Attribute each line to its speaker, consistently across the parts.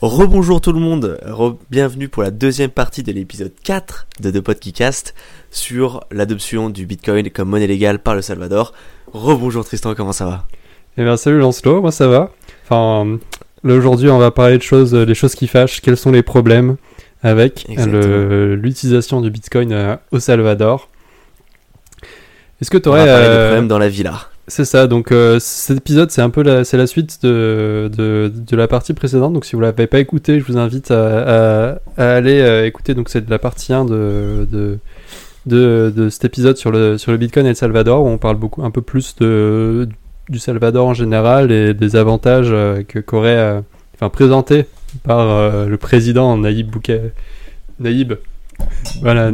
Speaker 1: Rebonjour tout le monde, bienvenue pour la deuxième partie de l'épisode 4 de The Podcast sur l'adoption du Bitcoin comme monnaie légale par le Salvador. Rebonjour Tristan, comment ça va?
Speaker 2: Eh bien salut Lancelot, moi ça va. Enfin, là aujourd'hui on va parler de choses, des choses qui fâchent, quels sont les problèmes avec l'utilisation du Bitcoin euh, au Salvador?
Speaker 1: Est-ce que tu aurais... des euh, problèmes dans la villa
Speaker 2: c'est ça, donc euh, cet épisode c'est un peu la, c'est la suite de, de, de, la partie précédente, donc si vous l'avez pas écouté, je vous invite à, à, aller euh, écouter, donc c'est de la partie 1 de, de, de, de, cet épisode sur le, sur le Bitcoin et le Salvador, où on parle beaucoup, un peu plus de, du Salvador en général et des avantages euh, que qu'aurait, enfin présentés par le président Naïb Bouké, Naïb,
Speaker 1: voilà,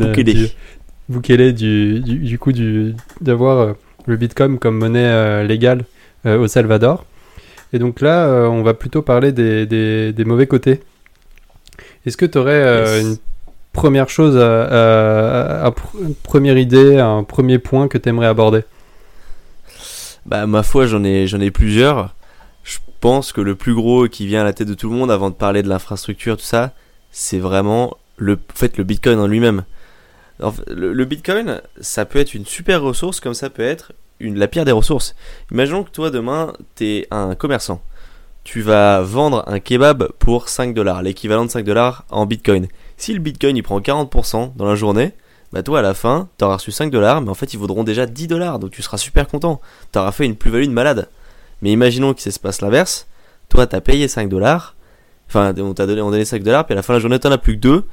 Speaker 2: Bukele, du, du, du, coup du, d'avoir le Bitcoin comme monnaie euh, légale euh, au Salvador. Et donc là, euh, on va plutôt parler des, des, mauvais côtés. Est-ce que tu aurais une première chose, une première idée, un premier point que tu aimerais aborder?
Speaker 1: Bah ma foi, j'en ai, j'en ai plusieurs. Je pense que le plus gros qui vient à la tête de tout le monde avant de parler de l'infrastructure, tout ça, c'est vraiment le, fait, le Bitcoin en lui-même le, Bitcoin, ça peut être une super ressource comme ça peut être une, la pire des ressources. Imaginons que toi demain, tu es un commerçant. Tu vas vendre un kebab pour 5 dollars, l'équivalent de 5 dollars en Bitcoin. Si le Bitcoin il prend 40% dans la journée, bah toi à la fin, tu auras reçu 5 dollars, mais en fait ils vaudront déjà 10 dollars, donc tu seras super content. Tu auras fait une plus-value de malade. Mais imaginons que ça se passe l'inverse. Toi, tu as payé 5 dollars, enfin on t'a donné, on donné 5 dollars, puis à la fin de la journée, tu as plus que 2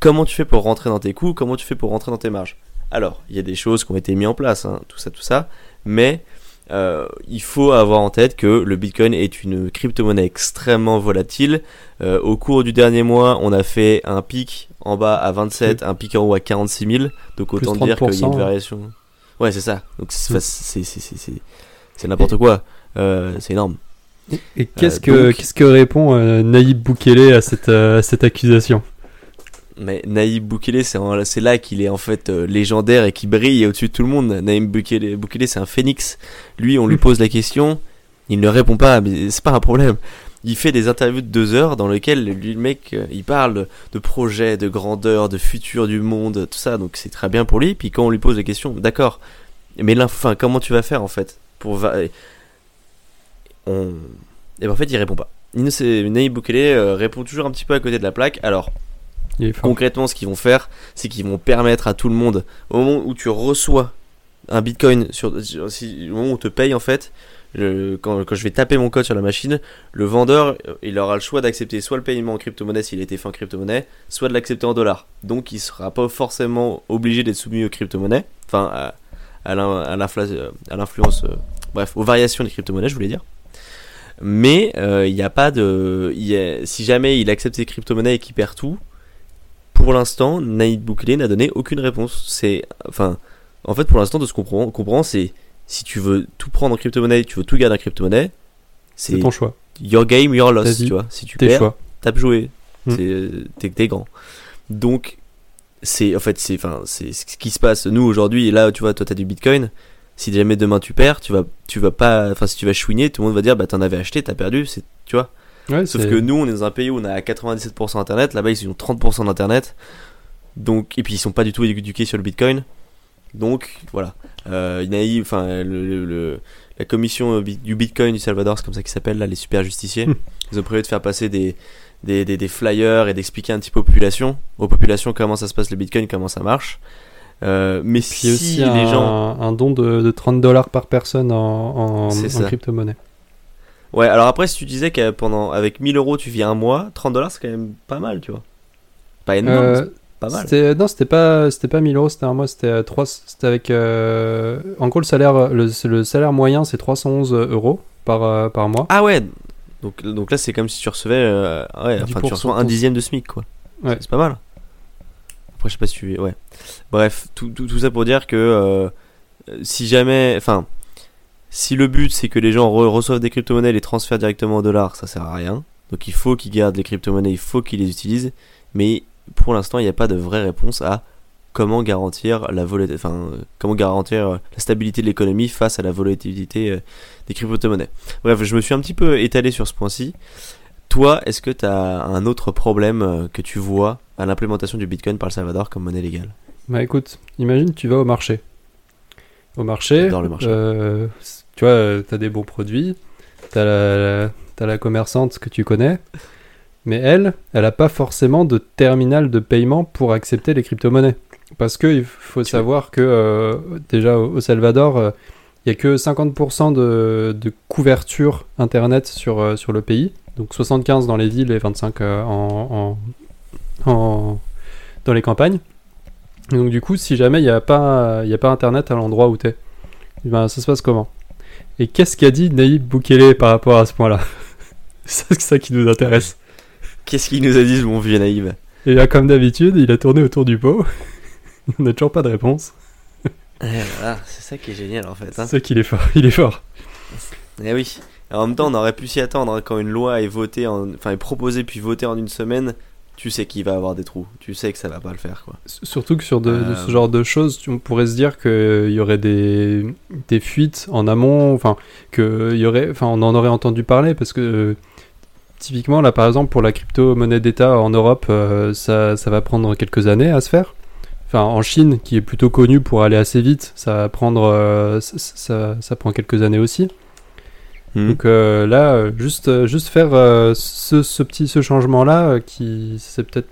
Speaker 1: comment tu fais pour rentrer dans tes coûts, comment tu fais pour rentrer dans tes marges? Alors, il y a des choses qui ont été mises en place, hein, tout ça, tout ça, mais euh, il faut avoir en tête que le Bitcoin est une crypto-monnaie extrêmement volatile. Euh, au cours du dernier mois, on a fait un pic en bas à 27, un pic en haut à 46 000. Donc autant dire qu'il y a une variation. Ouais, c'est ça. Donc c'est n'importe quoi. Euh, c'est énorme.
Speaker 2: Et qu'est-ce que qu'est-ce que répond Naïb Boukele à cette, à cette accusation?
Speaker 1: Mais Naïb Boukele, c'est là qu'il est en fait euh, légendaire et qui brille au-dessus de tout le monde. Naïb Boukele, c'est un phénix. Lui, on lui pose la question, il ne répond pas, mais c'est pas un problème. Il fait des interviews de deux heures dans lesquelles lui, le mec, euh, il parle de projets, de grandeur, de futur du monde, tout ça. Donc c'est très bien pour lui. Puis quand on lui pose la question, d'accord, mais enfin, comment tu vas faire en fait pour on... Et ben, en fait, il répond pas. Naïb Boukele euh, répond toujours un petit peu à côté de la plaque. Alors, Concrètement, ce qu'ils vont faire, c'est qu'ils vont permettre à tout le monde, au moment où tu reçois un bitcoin, sur, au moment où on te paye en fait, quand, je vais taper mon code sur la machine, le vendeur, il aura le choix d'accepter soit le paiement en crypto-monnaie s'il a été fait en crypto-monnaie, soit de l'accepter en dollars. Donc il sera pas forcément obligé d'être soumis aux crypto-monnaies, enfin à, à l'influence, euh, bref, aux variations des crypto-monnaies, je voulais dire. Mais euh, il n'y a pas de. si jamais il accepte ses crypto-monnaies et qu'il perd tout, pour l'instant, Naïd Boukele n'a donné aucune réponse. C'est, enfin, en fait, pour l'instant, de ce qu'on comprend, c'est si tu veux tout prendre en crypto-monnaie, tu veux tout garder en crypto-monnaie,
Speaker 2: c'est ton choix.
Speaker 1: Your game, your loss, tu vois. Si tu perds, t'as joué. Hmm. T'es grand. Donc, c'est en fait, c'est enfin, c'est ce qui se passe. Nous aujourd'hui, là, tu vois, toi, t'as du Bitcoin. Si jamais demain tu perds, tu vas, tu vas pas, enfin, si tu vas chouiner, tout le monde va dire, bah, t'en avais acheté, t'as perdu, c'est, tu vois. Sauf que nous, on est dans un pays où on a 97% internet, là-bas ils ont 30% d'internet. Donc, et puis ils sont pas du tout éduqués sur le bitcoin. Donc voilà. Euh, enfin, le, la commission du bitcoin du Salvador, c'est comme ça qu'ils s'appellent, là, les super justiciers. Hmm. Ils ont prévu de faire passer des, des, des, flyers et d'expliquer un petit peu aux populations, aux populations comment ça se passe le bitcoin, comment ça marche. Euh, mais si aussi les
Speaker 2: un,
Speaker 1: gens.
Speaker 2: Un don de, de 30 dollars par personne en, en, en crypto-monnaie.
Speaker 1: Ouais, alors après, si tu disais que pendant avec 1000 euros tu vis un mois, 30 dollars c'est quand même pas mal, tu vois. Pas énorme, euh, pas mal.
Speaker 2: Non, c'était pas, c'était pas 1000 euros, c'était un mois, c'était 3, c'était avec. Euh, en gros, le salaire, le, le salaire moyen c'est 311 euros par, euh, par mois.
Speaker 1: Ah ouais, donc, donc là c'est comme si tu recevais. ouais, enfin tu reçois un dixième de SMIC quoi. Ouais. C'est pas mal. Après, je sais pas si tu. Ouais. Bref, tout, tout, tout ça pour dire que si jamais. Enfin si le but c'est que les gens reçoivent des crypto-monnaies et les transfèrent directement en dollars, ça sert à rien. Donc il faut qu'ils gardent les crypto-monnaies, il faut qu'ils les utilisent. Mais pour l'instant, il n'y a pas de vraie réponse à comment garantir la enfin, comment garantir la stabilité de l'économie face à la volatilité euh, des crypto-monnaies. Bref, je me suis un petit peu étalé sur ce point-ci Toi, est-ce que tu as un autre problème euh, que tu vois à l'implémentation du Bitcoin par le Salvador comme monnaie légale?
Speaker 2: Bah écoute, imagine tu vas au marché. Au marché,
Speaker 1: J'adore le marché.
Speaker 2: euh, tu vois, tu as des bons produits, tu as la, t'as la commerçante que tu connais, mais elle, elle n'a pas forcément de terminal de paiement pour accepter les crypto-monnaies. Parce qu'il faut
Speaker 1: Tu-
Speaker 2: savoir que euh, déjà au au Salvador, euh, il n'y a que 50% de, de couverture Internet sur, sur le pays. Donc 75 dans les villes et 25 euh, en, en- en- dans les campagnes. Donc du coup, si jamais il n'y a, pas- il y a pas Internet à l'endroit où tu es, ben, ça se passe comment? Et qu'est-ce qu'a dit Naïb Boukele par rapport à ce point-là? C'est ça qui nous intéresse.
Speaker 1: Qu'est-ce qu'il nous a dit, ce bon vieux naïf
Speaker 2: Et là, comme d'habitude, il a tourné autour du pot. On n'a toujours pas de réponse.
Speaker 1: Eh, voilà, C'est ça qui est génial en fait. hein.
Speaker 2: C'est ça qu'il est fort. Il est fort.
Speaker 1: Eh oui. En même temps, on aurait pu s'y attendre hein, quand une loi est votée, en... enfin est proposée puis votée en une semaine. Tu sais qu'il va avoir des trous. Tu sais que ça va pas le faire quoi.
Speaker 2: Surtout que sur de, de
Speaker 1: Euh.
Speaker 2: ce genre de choses, tu- on pourrait se dire qu'il y aurait des, des fuites en amont, enfin, y aurait, enfin, on en aurait entendu parler parce que typiquement, là par exemple, pour la crypto-monnaie d'État en Europe, euh, ça, ça va prendre quelques années à se faire. Enfin, en Chine, qui est plutôt connu pour aller assez vite, ça va prendre, euh, ça, ça, ça prend quelques années aussi.
Speaker 1: Hmm.
Speaker 2: Donc euh, là, euh, juste, euh, juste faire euh, ce, ce petit ce changement là, qui c'est peut-être,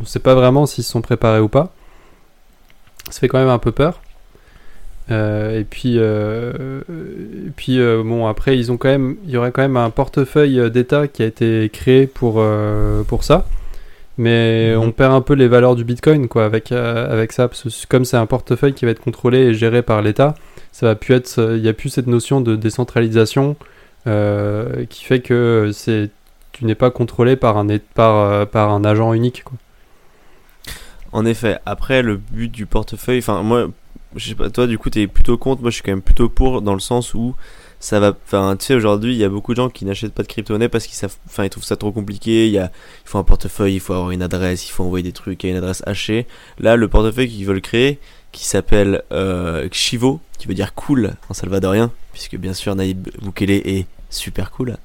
Speaker 2: on sait pas vraiment s'ils se sont préparés ou pas. Ça fait quand même un peu peur. Euh, et puis, euh, et puis euh, bon après ils ont quand même, il y aurait quand même un portefeuille euh, d'État qui a été créé pour euh, pour ça. Mais
Speaker 1: Mhm.
Speaker 2: on perd un peu les valeurs du Bitcoin quoi avec euh, avec ça parce que comme c'est un portefeuille qui va être contrôlé et géré par l'État, ça va plus être, euh, il y a plus cette notion de décentralisation euh, qui fait que c'est tu n'es pas contrôlé par un par, euh, par un agent unique quoi.
Speaker 1: En effet, après le but du portefeuille, enfin moi, je sais pas, toi du coup t'es plutôt contre, moi je suis quand même plutôt pour dans le sens où ça va, enfin tu sais aujourd'hui il y a beaucoup de gens qui n'achètent pas de crypto-monnaie parce qu'ils enfin ils trouvent ça trop compliqué, il y a, il faut un portefeuille, il faut avoir une adresse, il faut envoyer des trucs à une adresse hachée. Là le portefeuille qu'ils veulent créer, qui s'appelle euh, Chivo, qui veut dire cool en salvadorien, puisque bien sûr Naïb Bukele est super cool.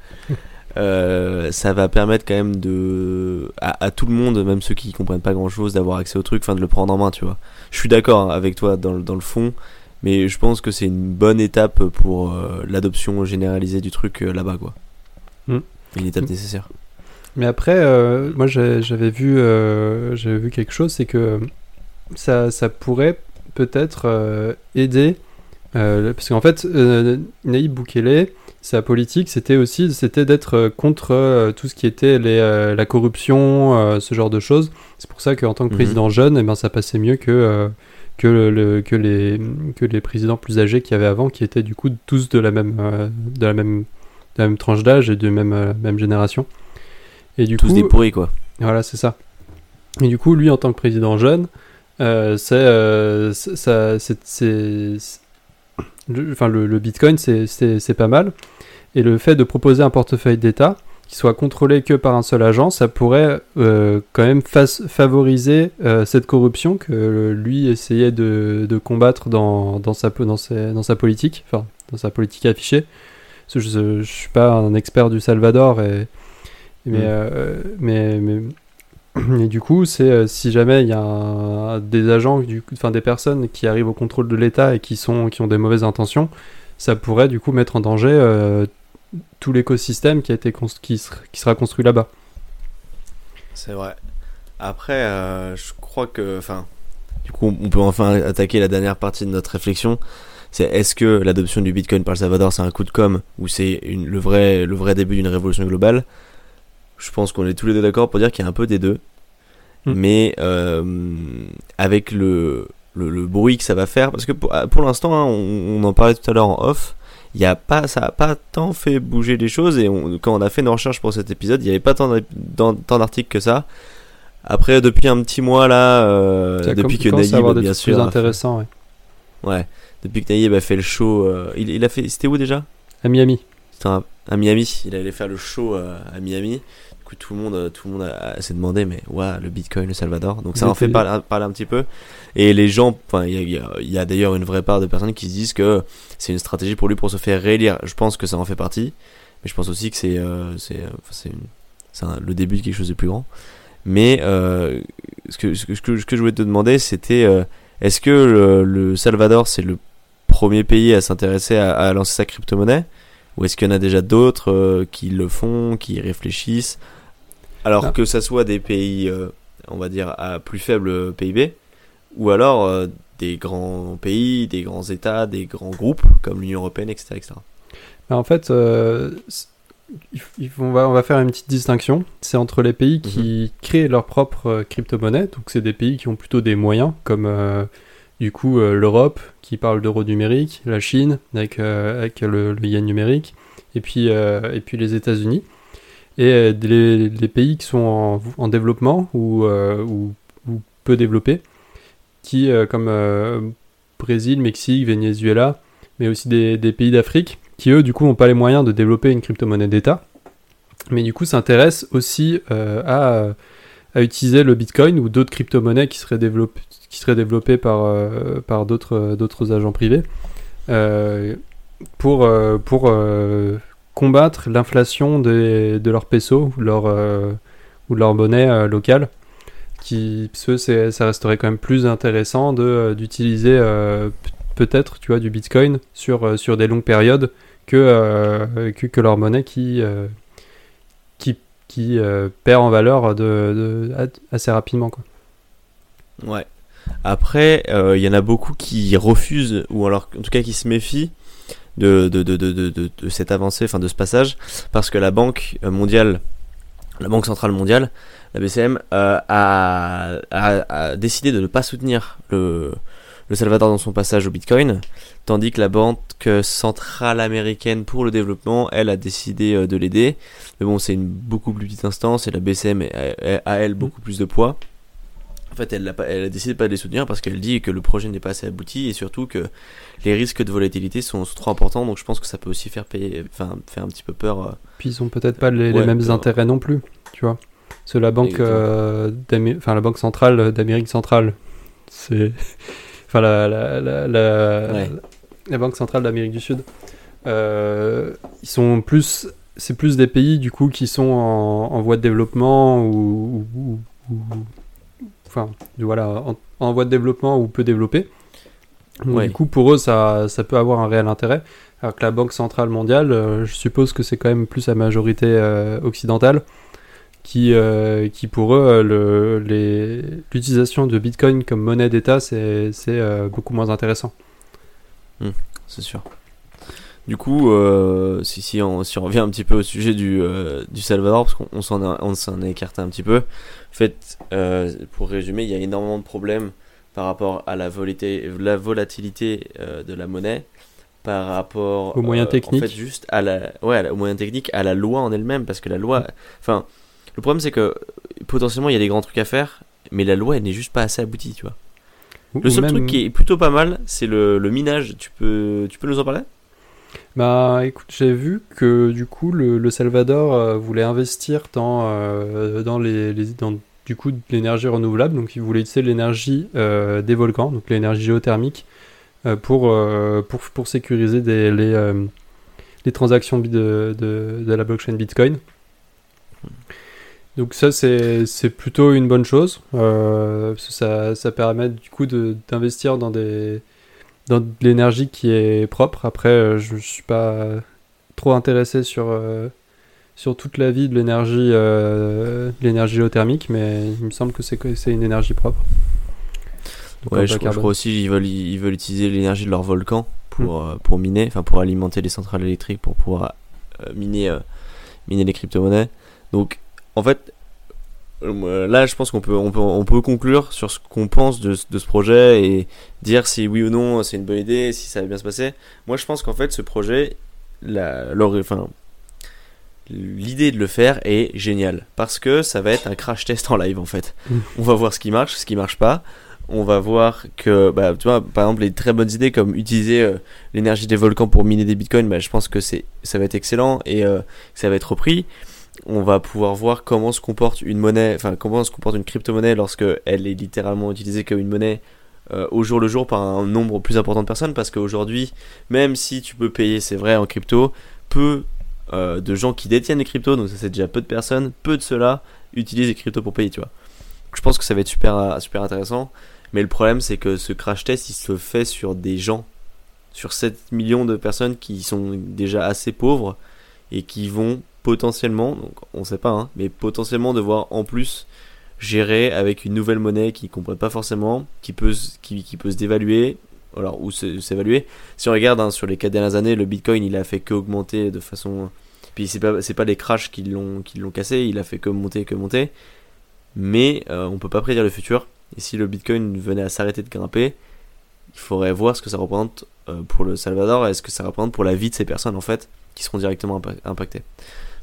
Speaker 1: Euh, ça va permettre quand même de à, à tout le monde, même ceux qui comprennent pas grand chose, d'avoir accès au truc, enfin de le prendre en main, tu vois. Je suis d'accord hein, avec toi dans, le- dans le fond, mais je pense que c'est une bonne étape pour euh, l'adoption généralisée du truc euh, là-bas, quoi.
Speaker 2: Mm.
Speaker 1: Une étape nécessaire.
Speaker 2: Mais après, moi j'avais vu, j'avais vu quelque chose, c'est que ça, ça pourrait peut-être aider, parce qu'en fait, Naïb Boukele, sa politique, c'était aussi, c'était d'être euh, contre euh, tout ce qui était les, euh, la corruption, ce genre de choses. C'est pour ça qu'en tant que
Speaker 1: Mhm.
Speaker 2: président jeune, eh ben, ça passait mieux que que, le, que les que les présidents plus âgés qu'il y avait avant, qui étaient du coup tous de la même de la même de la même tranche d'âge et de même même génération. Et du
Speaker 1: Tous
Speaker 2: coup,
Speaker 1: des pourris, quoi.
Speaker 2: voilà, c'est ça. Et du coup, lui, en tant que président jeune, euh, c'est, euh, c'est- le, enfin, le, le Bitcoin, c'est, pas mal. Et le fait de proposer un portefeuille d'État qui soit contrôlé que par un seul agent, ça pourrait euh, quand même favoriser euh, cette corruption que lui essayait de, de combattre dans, dans, sa, dans, ses- dans sa politique, enfin, dans sa politique affichée. Parce que je, je suis pas un expert du Salvador et mais,
Speaker 1: Mm.
Speaker 2: euh, mais, mais, et du coup, c'est euh, si jamais il y a des agents, enfin des personnes qui arrivent au contrôle de l'État et qui sont qui ont des mauvaises intentions, ça pourrait du coup mettre en danger euh, tout l'écosystème qui a été qui, ser- qui sera construit là-bas.
Speaker 1: C'est vrai. Après, euh, je crois que, enfin, du coup, on peut enfin attaquer la dernière partie de notre réflexion. C'est est-ce que l'adoption du Bitcoin par le Salvador, c'est un coup de com ou c'est le vrai, le vrai début d'une révolution globale? Je pense qu'on est tous les deux d'accord pour dire qu'il y a un peu des deux.
Speaker 2: Mm.
Speaker 1: Mais euh, avec le, le, le bruit que ça va faire, parce que pour, pour l'instant, hein, on, on en parlait tout à l'heure en off, il y a pas, ça a pas tant fait bouger les choses et on- quand on a fait nos recherches pour cet épisode, il n'y avait pas tant tant d'articles que ça. Après, depuis un petit mois là, euh, depuis que
Speaker 2: avoir
Speaker 1: Naïb, bien
Speaker 2: plus
Speaker 1: sûr,
Speaker 2: ouais.
Speaker 1: ouais, depuis que Naïb a fait le show, euh, il, il a fait, c'était où déjà?
Speaker 2: À Miami.
Speaker 1: C'était à Miami. Il allait faire le show euh, à Miami. Tout le monde, euh, tout le monde a- a- s'est demandé, mais ouais, le Bitcoin, le Salvador. Donc ça en fait parler, parler un petit peu. Et les gens, enfin, il y a, il y a- il y a d'ailleurs une vraie part de personnes qui se disent que c'est une stratégie pour lui pour se faire réélire. Je pense que ça en fait partie, mais je pense aussi que c'est, euh, c'est, euh, c'est une- c'est le début de quelque chose de plus grand. Mais euh, ce, que, ce, que, ce, que, je voulais te demander, c'était euh, est-ce que le, Salvador, c'est le premier pays à s'intéresser à, lancer sa crypto-monnaie? Ou est-ce qu'il y en a déjà d'autres euh, qui le font, qui réfléchissent? Alors que ça soit des pays, on va dire, à plus faible PIB, ou alors des grands pays, des grands États, des grands groupes comme l'Union Européenne, etc. etc.
Speaker 2: Bah, en fait, on, va, on va faire une petite distinction. C'est entre les pays qui mhm. créent leur propre euh, crypto-monnaie, donc c'est des pays qui ont plutôt des moyens, comme euh, du coup euh, l'Europe qui parle d'euro numérique, la Chine avec, avec le, yen numérique, et puis, et puis les États-Unis. Et les, pays qui sont en, développement ou, ou, peu développés, qui comme Brésil, Mexique, Venezuela, mais aussi des, pays d'Afrique, qui eux, du coup, n'ont pas les moyens de développer une crypto-monnaie d'État, mais du coup s'intéressent aussi euh, à, à, utiliser le Bitcoin ou d'autres crypto-monnaies qui seraient développées, qui par, euh, par d'autres, d'autres agents privés euh, pour, pour combattre l'inflation de, de leur peso ou leur, ou de leur monnaie locale. Qui, ce, ça resterait quand même plus intéressant de, d'utiliser peut-être tu vois, du Bitcoin sur, sur des longues périodes euh, que, que, leur monnaie qui, euh, qui, qui euh, perd en valeur de, assez rapidement. Quoi.
Speaker 1: Ouais. Après, il y en a beaucoup qui refusent, ou alors en tout cas qui se méfient de, de, de, de, de cette avancée, enfin de ce passage, parce que la Banque mondiale, la Banque centrale mondiale, la BCM, a, a, a, décidé de ne pas soutenir le, le Salvador dans son passage au Bitcoin, tandis que la Banque centrale américaine pour le développement, elle a décidé euh, de l'aider. Mais bon, c'est une beaucoup plus petite instance et la BCM a, elle beaucoup plus de poids. En fait, elle a, elle a décidé de pas les soutenir parce qu'elle dit que le projet n'est pas assez abouti et surtout que les risques de volatilité sont, trop importants. Donc je pense que ça peut aussi faire payer, enfin faire un petit peu peur. Euh.
Speaker 2: Puis ils ont peut-être pas les, mêmes intérêts non plus, tu vois. C'est la banque, euh, enfin la banque centrale d'Amérique centrale, c'est enfin la, la, la, la Banque centrale d'Amérique du Sud. Euh, ils sont plus, c'est plus des pays du coup qui sont en, voie de développement ou, enfin voilà en, voie de développement ou peu développés. Du coup pour eux ça, ça peut avoir un réel intérêt. Alors que la Banque centrale mondiale, euh, je suppose que c'est quand même plus à majorité euh, occidentale qui, euh, qui pour eux, l'utilisation de Bitcoin comme monnaie d'État, c'est beaucoup moins intéressant.
Speaker 1: Hmm, c'est sûr. Du coup, si, si, on, si on revient un petit peu au sujet du, du Salvador, parce qu'on s'en est écarté un petit peu, en fait, pour résumer, il y a énormément de problèmes par rapport à la volatilité, la volatilité de la monnaie, par rapport
Speaker 2: aux moyens techniques,
Speaker 1: en fait, juste à la, ouais, aux moyens techniques, à la loi en elle-même, parce que la loi, enfin, le problème, c'est que potentiellement, il y a des grands trucs à faire, mais la loi, elle n'est juste pas assez aboutie, tu vois. le seul truc qui est plutôt pas mal, c'est le, minage. Tu peux, tu peux nous en parler?
Speaker 2: Bah écoute, j'ai vu que du coup, le, Salvador euh, voulait investir dans, euh, dans, les, dans du coup, l'énergie renouvelable. Donc, il voulait utiliser l'énergie euh, des volcans, donc l'énergie géothermique, pour, pour, pour, sécuriser les, les transactions de, de, de la blockchain Bitcoin. Donc ça, c'est plutôt une bonne chose. Ça, ça, permet du coup d'investir dans, des, dans de l'énergie qui est propre. Après, euh, je ne suis pas trop intéressé sur, euh, sur toute la vie de l'énergie l'énergie géothermique, mais il me semble que c'est une énergie propre.
Speaker 1: ouais, je, crois aussi ils veulent, ils veulent utiliser l'énergie de leur volcan pour, hmm. pour miner, enfin pour alimenter les centrales électriques, pour pouvoir miner, miner les crypto-monnaies. Donc en fait, euh, là, je pense qu'on peut, on peut, on peut conclure sur ce qu'on pense de, de, ce projet et dire si oui ou non c'est une bonne idée, si ça va bien se passer. Moi, je pense qu'en fait, ce projet, enfin, l'idée de le faire est géniale parce que ça va être un crash test en live en fait. Mm. On va voir ce qui marche, ce qui marche pas. On va voir que, bah, tu vois, par exemple, les très bonnes idées comme utiliser euh, l'énergie des volcans pour miner des bitcoins, bah, je pense que ça va être excellent et euh, ça va être repris on va pouvoir voir comment se comporte une monnaie, enfin comment se comporte une crypto-monnaie lorsque elle est littéralement utilisée comme une monnaie euh, au jour le jour par un nombre plus important de personnes parce qu'aujourd'hui, même si tu peux payer, c'est vrai, en crypto, peu euh, de gens qui détiennent les cryptos, donc ça c'est déjà peu de personnes, peu de ceux-là utilisent les cryptos pour payer, tu vois. Je pense que ça va être super, super intéressant, mais le problème c'est que ce crash test il se fait sur des gens, sur 7 millions de personnes qui sont déjà assez pauvres et qui vont potentiellement, donc on sait pas, hein, mais potentiellement devoir en plus gérer avec une nouvelle monnaie qu'ils comprennent pas forcément, qui peut, qui, qui peut se dévaluer, alors, ou s'évaluer. Si on regarde hein, sur les 4 dernières années, le Bitcoin il a fait que augmenter de façon. Puis c'est pas, pas les crashs qui l'ont, qui l'ont cassé, il a fait que monter, que monter. Mais euh, on peut pas prédire le futur. Et si le Bitcoin venait à s'arrêter de grimper, il faudrait voir ce que ça représente euh, pour le Salvador et ce que ça représente pour la vie de ces personnes en fait, qui seront directement impactées.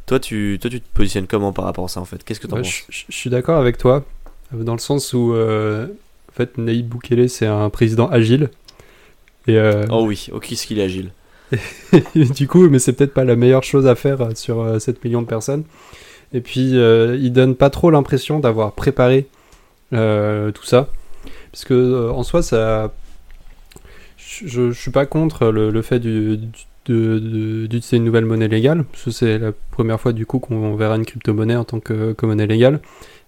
Speaker 1: Toi, tu, toi, tu te positionnes comment par rapport à ça en fait? Qu'est-ce que tu en penses?
Speaker 2: je, suis d'accord avec toi, dans le sens où euh, en fait, Naïb Boukele c'est un président agile
Speaker 1: euh, oh oui, oh, qu'est-ce qu'il est agile.
Speaker 2: du coup, mais c'est peut-être pas la meilleure chose à faire sur 7 euh, millions de personnes. Et puis, euh, il donne pas trop l'impression d'avoir préparé tout ça. Parce que, en soi, ça. Je, je suis pas contre le, fait d'utiliser une nouvelle monnaie légale. Parce que c'est la première fois, du coup, qu'on verra une crypto-monnaie en tant que, que monnaie légale.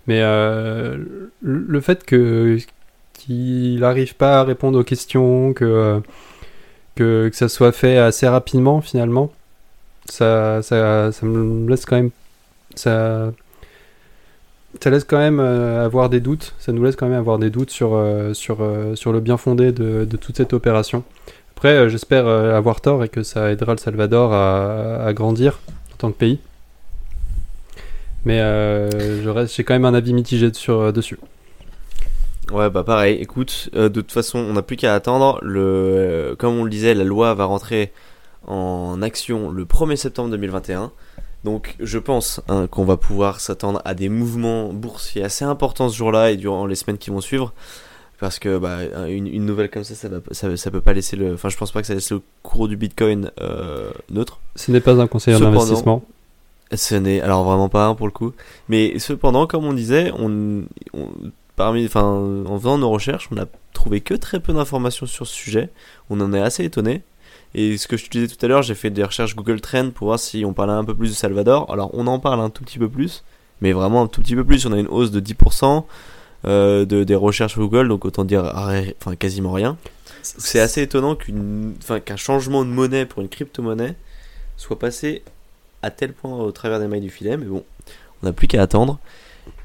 Speaker 2: Mais le fait que qu'il n'arrive pas à répondre aux questions, que, que, que, ça soit fait assez rapidement finalement, ça, ça, ça me laisse quand même. Ça, ça laisse quand même euh, avoir des doutes, ça nous laisse quand même avoir des doutes sur, euh, sur, euh, sur le bien fondé de, de toute cette opération. Après, j'espère avoir tort et que ça aidera le Salvador à, grandir en tant que pays. Mais j'ai quand même un avis mitigé sur, dessus.
Speaker 1: Ouais, bah pareil. Écoute, euh, de toute façon, on n'a plus qu'à attendre. Le, euh, comme on le disait, la loi va rentrer en action le 1er septembre 2021. Donc, je pense hein, qu'on va pouvoir s'attendre à des mouvements boursiers assez importants ce jour-là et durant les semaines qui vont suivre. Parce que bah, une, nouvelle comme ça, ça, va, ça, peut pas laisser le. Enfin, je pense pas que ça laisse le cours du Bitcoin euh, neutre.
Speaker 2: Ce n'est pas un conseiller d'investissement.
Speaker 1: Ce n'est alors vraiment pas un pour le coup. Mais cependant, comme on disait, on, on parmi, enfin, en faisant nos recherches, on n'a trouvé que très peu d'informations sur ce sujet. On en est assez étonné. Et ce que je te disais tout à l'heure, j'ai fait des recherches Google Trends pour voir si on parlait un peu plus de Salvador. Alors, on en parle un tout petit peu plus, mais vraiment un tout petit peu plus. On a une hausse de 10% euh, de, des recherches Google, donc autant dire enfin, quasiment rien. C'est assez étonnant qu'une, enfin, qu'un changement de monnaie pour une crypto-monnaie soit passé à tel point au travers des mailles du filet, mais bon, on n'a plus qu'à attendre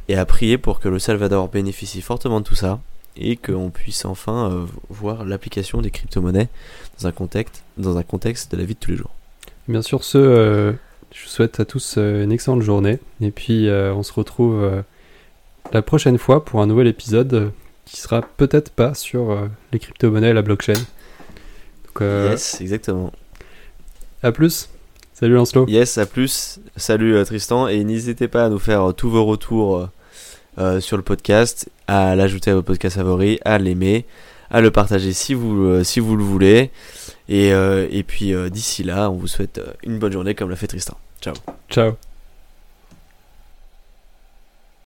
Speaker 1: et à prier pour que le Salvador bénéficie fortement de tout ça et qu'on puisse enfin euh, voir l'application des crypto-monnaies dans un contexte, dans un contexte de la vie de tous les jours.
Speaker 2: Bien sûr, ce, euh, je vous souhaite à tous une excellente journée et puis on se retrouve la prochaine fois pour un nouvel épisode qui sera peut-être pas sur les crypto-monnaies et la blockchain.
Speaker 1: Donc, yes, exactement.
Speaker 2: À plus. Salut Lancelot.
Speaker 1: Yes, à plus. Salut Tristan et n'hésitez pas à nous faire tous vos retours euh, sur le podcast, à l'ajouter à vos podcasts favoris, à l'aimer, à le partager si vous, euh, si vous le voulez. Et, euh, et puis d'ici là, on vous souhaite une bonne journée comme l'a fait Tristan. Ciao.
Speaker 2: Ciao.